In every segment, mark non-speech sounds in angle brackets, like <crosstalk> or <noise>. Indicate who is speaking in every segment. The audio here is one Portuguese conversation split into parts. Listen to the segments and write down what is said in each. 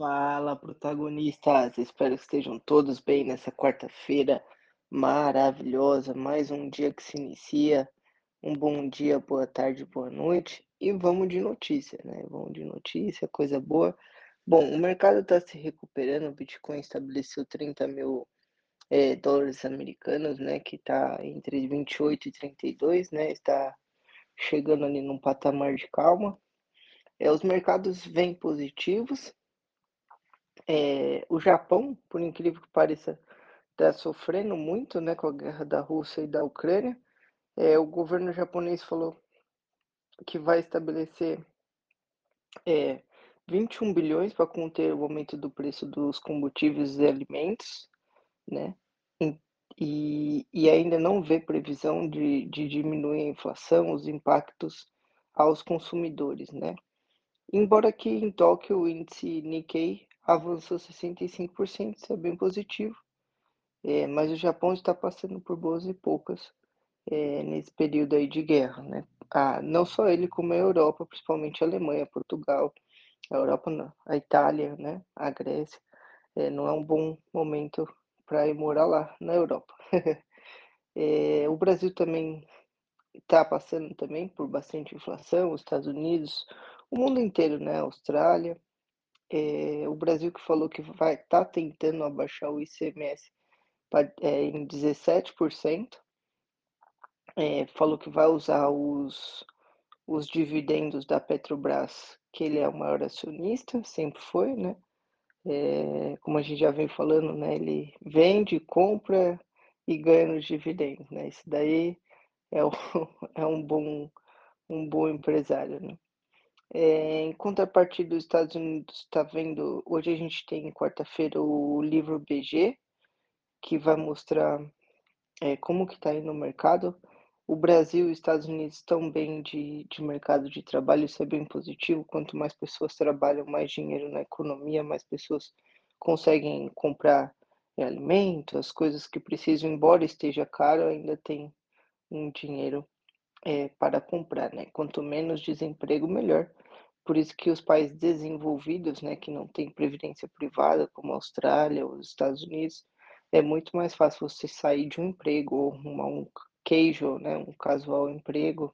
Speaker 1: Fala, protagonistas! Espero que estejam todos bem nessa quarta-feira maravilhosa. Mais um dia que se inicia. Um bom dia, boa tarde, boa noite. E vamos de notícia, né? Vamos de notícia, coisa boa. Bom, o mercado está se recuperando. O Bitcoin estabeleceu 30 mil é, dólares americanos, né? Que está entre 28 e 32, né? Está chegando ali num patamar de calma. É, os mercados vêm positivos é, o Japão, por incrível que pareça, está sofrendo muito né, com a guerra da Rússia e da Ucrânia. É, o governo japonês falou que vai estabelecer é, 21 bilhões para conter o aumento do preço dos combustíveis e alimentos, né? E, e ainda não vê previsão de, de diminuir a inflação, os impactos aos consumidores, né? Embora aqui em Tóquio o índice Nikkei avançou 65%, isso é bem positivo. É, mas o Japão está passando por boas e poucas é, nesse período aí de guerra, né? Ah, não só ele, como a Europa, principalmente a Alemanha, Portugal, a Europa, a Itália, né? A Grécia, é, não é um bom momento para ir morar lá na Europa. <laughs> é, o Brasil também está passando também por bastante inflação, os Estados Unidos, o mundo inteiro, né? Austrália, é, o Brasil que falou que vai estar tá tentando abaixar o ICMS pra, é, em 17%, é, falou que vai usar os, os dividendos da Petrobras, que ele é o maior acionista, sempre foi, né? É, como a gente já vem falando, né? Ele vende, compra e ganha os dividendos, né? Isso daí é, o, <laughs> é um bom um bom empresário, né? É, em contrapartida, os Estados Unidos está vendo. Hoje a gente tem, quarta-feira, o livro BG, que vai mostrar é, como que está aí no mercado. O Brasil e os Estados Unidos estão bem de, de mercado de trabalho, isso é bem positivo. Quanto mais pessoas trabalham, mais dinheiro na economia, mais pessoas conseguem comprar é, as coisas que precisam, embora esteja caro, ainda tem um dinheiro é, para comprar, né? Quanto menos desemprego, melhor. Por isso que os países desenvolvidos, né, que não têm previdência privada, como a Austrália ou os Estados Unidos, é muito mais fácil você sair de um emprego ou arrumar um queijo, né, um casual emprego.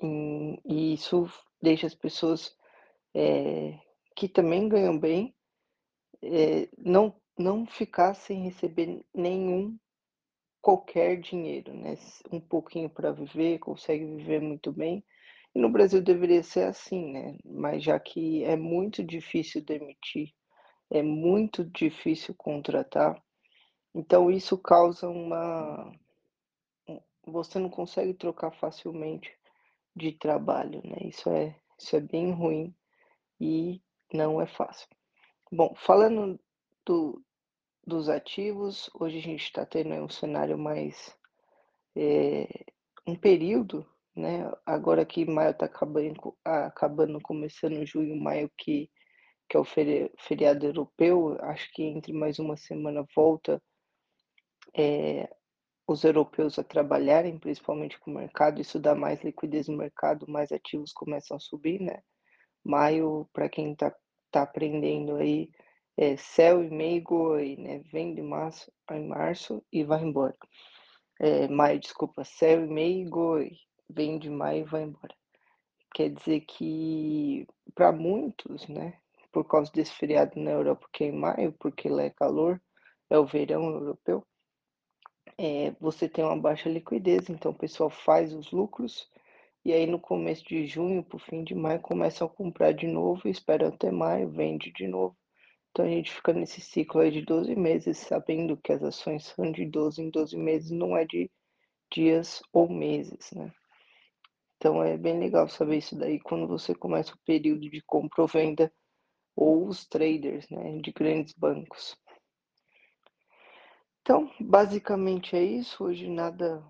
Speaker 1: E isso deixa as pessoas é, que também ganham bem é, não, não ficar sem receber nenhum qualquer dinheiro, né? Um pouquinho para viver, consegue viver muito bem. E no Brasil deveria ser assim, né? Mas já que é muito difícil demitir, é muito difícil contratar, então isso causa uma. Você não consegue trocar facilmente de trabalho, né? Isso é, isso é bem ruim e não é fácil. Bom, falando do, dos ativos, hoje a gente está tendo um cenário mais. É, um período né? Agora que maio está acabando, acabando, começando junho, maio, que, que é o feriado europeu, acho que entre mais uma semana volta é, os europeus a trabalharem, principalmente com o mercado, isso dá mais liquidez no mercado, mais ativos começam a subir, né? Maio, para quem está tá aprendendo aí, é e meigo, né? Vem de março, em março e vai embora. É, maio, desculpa, céu e meigo, vem de maio e vai embora. Quer dizer que, para muitos, né, por causa desse feriado na Europa que é em maio, porque lá é calor, é o verão europeu, é, você tem uma baixa liquidez, então o pessoal faz os lucros e aí no começo de junho, para o fim de maio, começam a comprar de novo, esperam até maio, vende de novo. Então a gente fica nesse ciclo aí de 12 meses, sabendo que as ações são de 12 em 12 meses, não é de dias ou meses, né? Então é bem legal saber isso daí quando você começa o período de compra ou venda ou os traders, né, de grandes bancos. Então, basicamente é isso. Hoje nada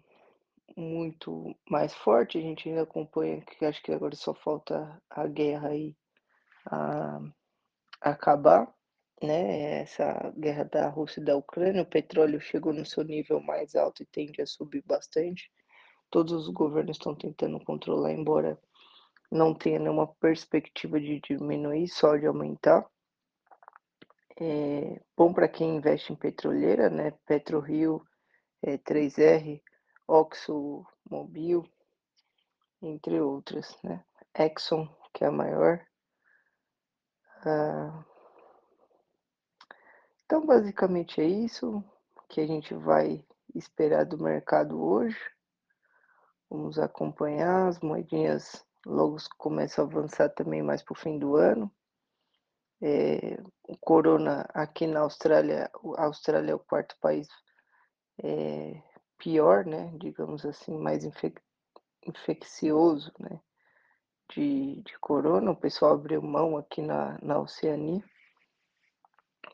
Speaker 1: muito mais forte. A gente ainda acompanha que acho que agora só falta a guerra aí a, acabar, né? Essa guerra da Rússia e da Ucrânia, o petróleo chegou no seu nível mais alto e tende a subir bastante todos os governos estão tentando controlar, embora não tenha nenhuma perspectiva de diminuir, só de aumentar. É bom para quem investe em petroleira, né, PetroRio, eh, 3R, OxxoMobil, entre outras, né, Exxon, que é a maior. Ah Então, basicamente é isso que a gente vai esperar do mercado hoje. Vamos acompanhar, as moedinhas logo começam a avançar também mais para o fim do ano. Eh, o corona aqui na Austrália a Austrália é o 4º país, eh, pior, né, digamos assim, mais infec infeccioso, né, de de corona, o pessoal abriu mão aqui na na Oceania.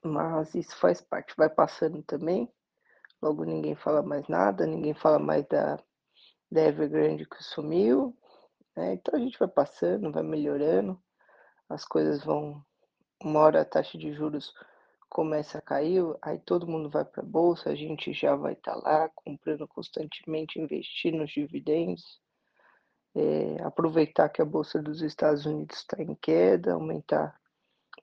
Speaker 1: Mas isso faz parte, vai passando também, logo ninguém fala mais nada, ninguém fala mais da da Evergrande que sumiu, né, então a gente vai passando, vai melhorando, as coisas vão uma hora a taxa de juros começa a cair, aí todo mundo vai para a bolsa, a gente já vai estar lá comprando constantemente, investir nos dividendos. Eh, aproveitar que a bolsa dos Estados Unidos está em queda, aumentar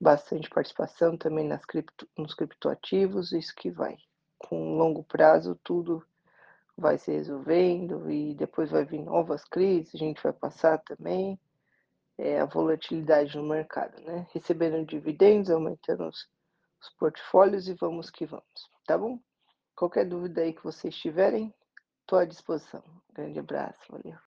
Speaker 1: bastante participação também nas cripto nos criptoativos, isso que vai, com longo prazo tudo vai se resolvendo e depois vai vir novas crises, a gente vai passar também. É a volatilidade no mercado, né, recebendo dividendos, aumentando os os portfólios e vamos que vamos, tá bom? Qualquer dúvida aí que vocês tiverem, estou à disposição. Grande abraço, valeu.